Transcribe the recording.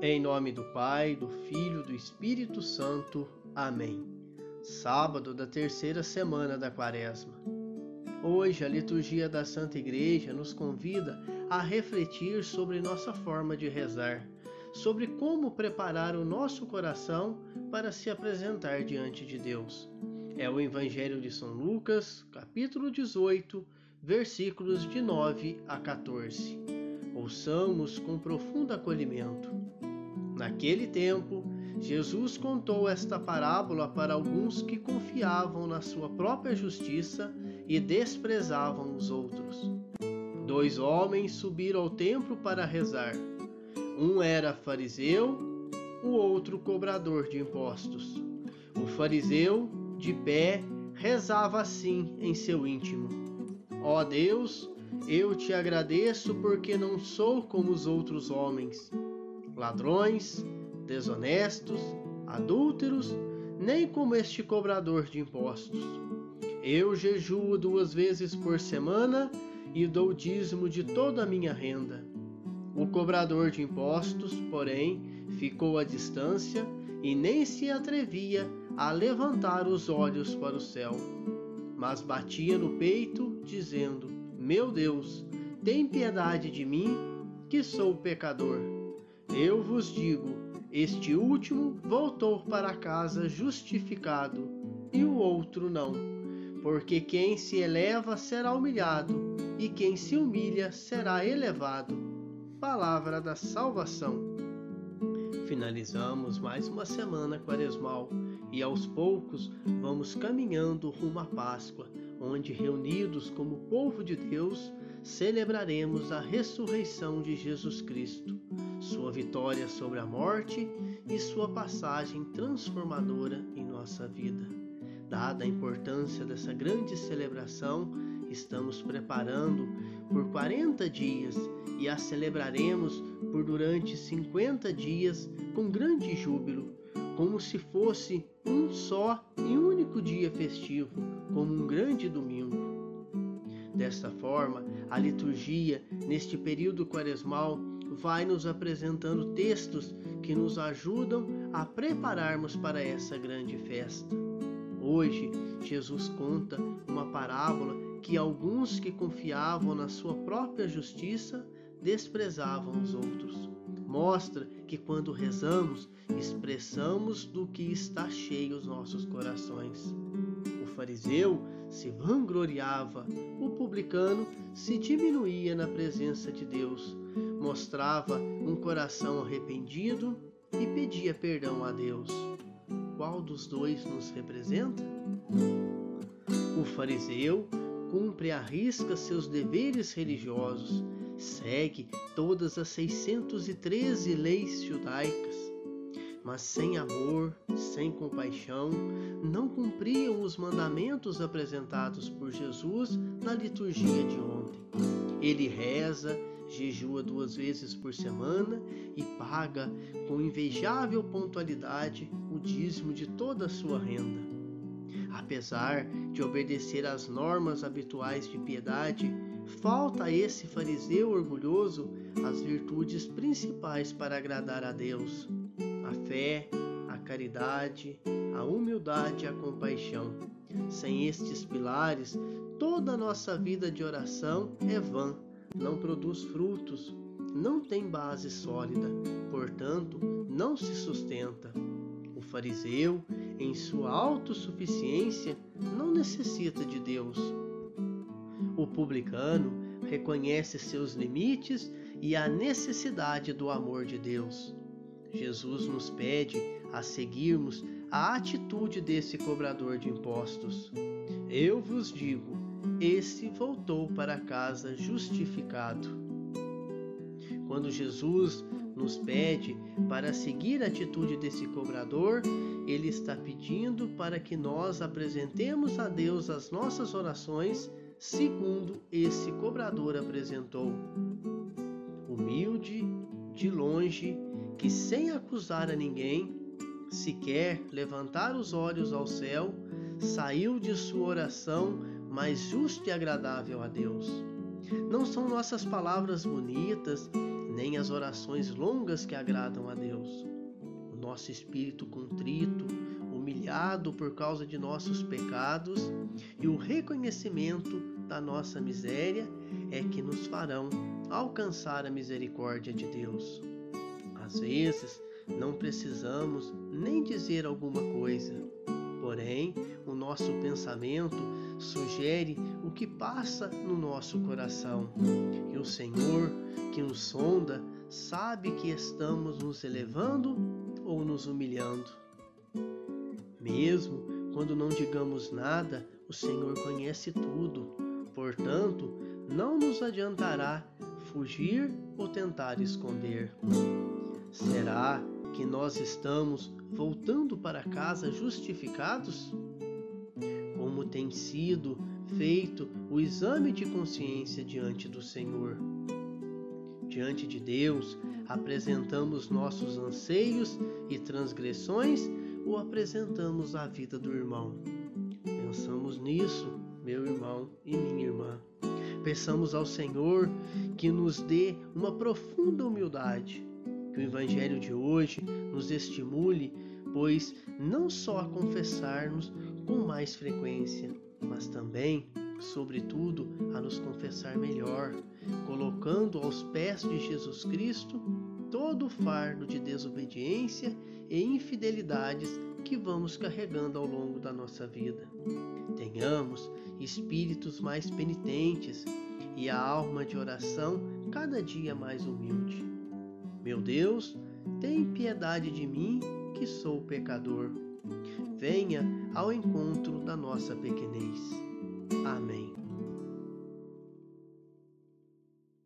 Em nome do Pai, do Filho, do Espírito Santo. Amém. Sábado da terceira semana da Quaresma. Hoje a liturgia da Santa Igreja nos convida a refletir sobre nossa forma de rezar, sobre como preparar o nosso coração para se apresentar diante de Deus. É o Evangelho de São Lucas, capítulo 18, versículos de 9 a 14. Ouçamos com profundo acolhimento. Naquele tempo, Jesus contou esta parábola para alguns que confiavam na sua própria justiça e desprezavam os outros. Dois homens subiram ao templo para rezar. Um era fariseu, o outro cobrador de impostos. O fariseu, de pé, rezava assim em seu íntimo: Ó oh Deus, eu te agradeço porque não sou como os outros homens ladrões, desonestos, adúlteros, nem como este cobrador de impostos. Eu jejuo duas vezes por semana e dou dízimo de toda a minha renda. O cobrador de impostos, porém, ficou à distância e nem se atrevia a levantar os olhos para o céu, mas batia no peito, dizendo: Meu Deus, tem piedade de mim, que sou pecador. Eu vos digo: este último voltou para casa justificado, e o outro não. Porque quem se eleva será humilhado, e quem se humilha será elevado. Palavra da salvação. Finalizamos mais uma semana quaresmal e aos poucos vamos caminhando rumo à Páscoa, onde reunidos como povo de Deus celebraremos a ressurreição de Jesus Cristo sua vitória sobre a morte e sua passagem transformadora em nossa vida. Dada a importância dessa grande celebração, estamos preparando por 40 dias e a celebraremos por durante 50 dias com grande júbilo, como se fosse um só e único dia festivo, como um grande domingo. Desta forma, a liturgia, neste período quaresmal, vai nos apresentando textos que nos ajudam a prepararmos para essa grande festa. Hoje, Jesus conta uma parábola que alguns que confiavam na sua própria justiça desprezavam os outros. Mostra que quando rezamos, expressamos do que está cheio os nossos corações. O fariseu se vangloriava, o publicano se diminuía na presença de Deus mostrava um coração arrependido e pedia perdão a Deus. Qual dos dois nos representa? O fariseu cumpre à risca seus deveres religiosos, segue todas as 613 leis judaicas, mas sem amor, sem compaixão, não cumpriam os mandamentos apresentados por Jesus na liturgia de ontem. Ele reza, jejua duas vezes por semana e paga com invejável pontualidade o dízimo de toda a sua renda. Apesar de obedecer às normas habituais de piedade, falta a esse fariseu orgulhoso as virtudes principais para agradar a Deus: a fé, a caridade, a humildade e a compaixão. Sem estes pilares, toda a nossa vida de oração é vã não produz frutos, não tem base sólida, portanto, não se sustenta. O fariseu, em sua autossuficiência, não necessita de Deus. O publicano reconhece seus limites e a necessidade do amor de Deus. Jesus nos pede a seguirmos a atitude desse cobrador de impostos. Eu vos digo: esse voltou para casa justificado. Quando Jesus nos pede para seguir a atitude desse cobrador, ele está pedindo para que nós apresentemos a Deus as nossas orações segundo esse cobrador apresentou. Humilde, de longe, que sem acusar a ninguém, sequer levantar os olhos ao céu, saiu de sua oração mais justo e agradável a Deus. Não são nossas palavras bonitas, nem as orações longas que agradam a Deus. O nosso espírito contrito, humilhado por causa de nossos pecados e o reconhecimento da nossa miséria é que nos farão alcançar a misericórdia de Deus. Às vezes, não precisamos nem dizer alguma coisa, porém, o nosso pensamento sugere o que passa no nosso coração. E o Senhor, que nos sonda, sabe que estamos nos elevando ou nos humilhando. Mesmo quando não digamos nada, o Senhor conhece tudo. Portanto, não nos adiantará fugir ou tentar esconder. Será que nós estamos voltando para casa justificados? Como tem sido feito o exame de consciência diante do Senhor? Diante de Deus, apresentamos nossos anseios e transgressões ou apresentamos a vida do irmão? Pensamos nisso, meu irmão e minha irmã. Peçamos ao Senhor que nos dê uma profunda humildade, o Evangelho de hoje nos estimule, pois não só a confessar-nos com mais frequência, mas também, sobretudo, a nos confessar melhor, colocando aos pés de Jesus Cristo todo o fardo de desobediência e infidelidades que vamos carregando ao longo da nossa vida. Tenhamos espíritos mais penitentes e a alma de oração cada dia mais humilde. Deus, tem piedade de mim, que sou pecador. Venha ao encontro da nossa pequenez. Amém.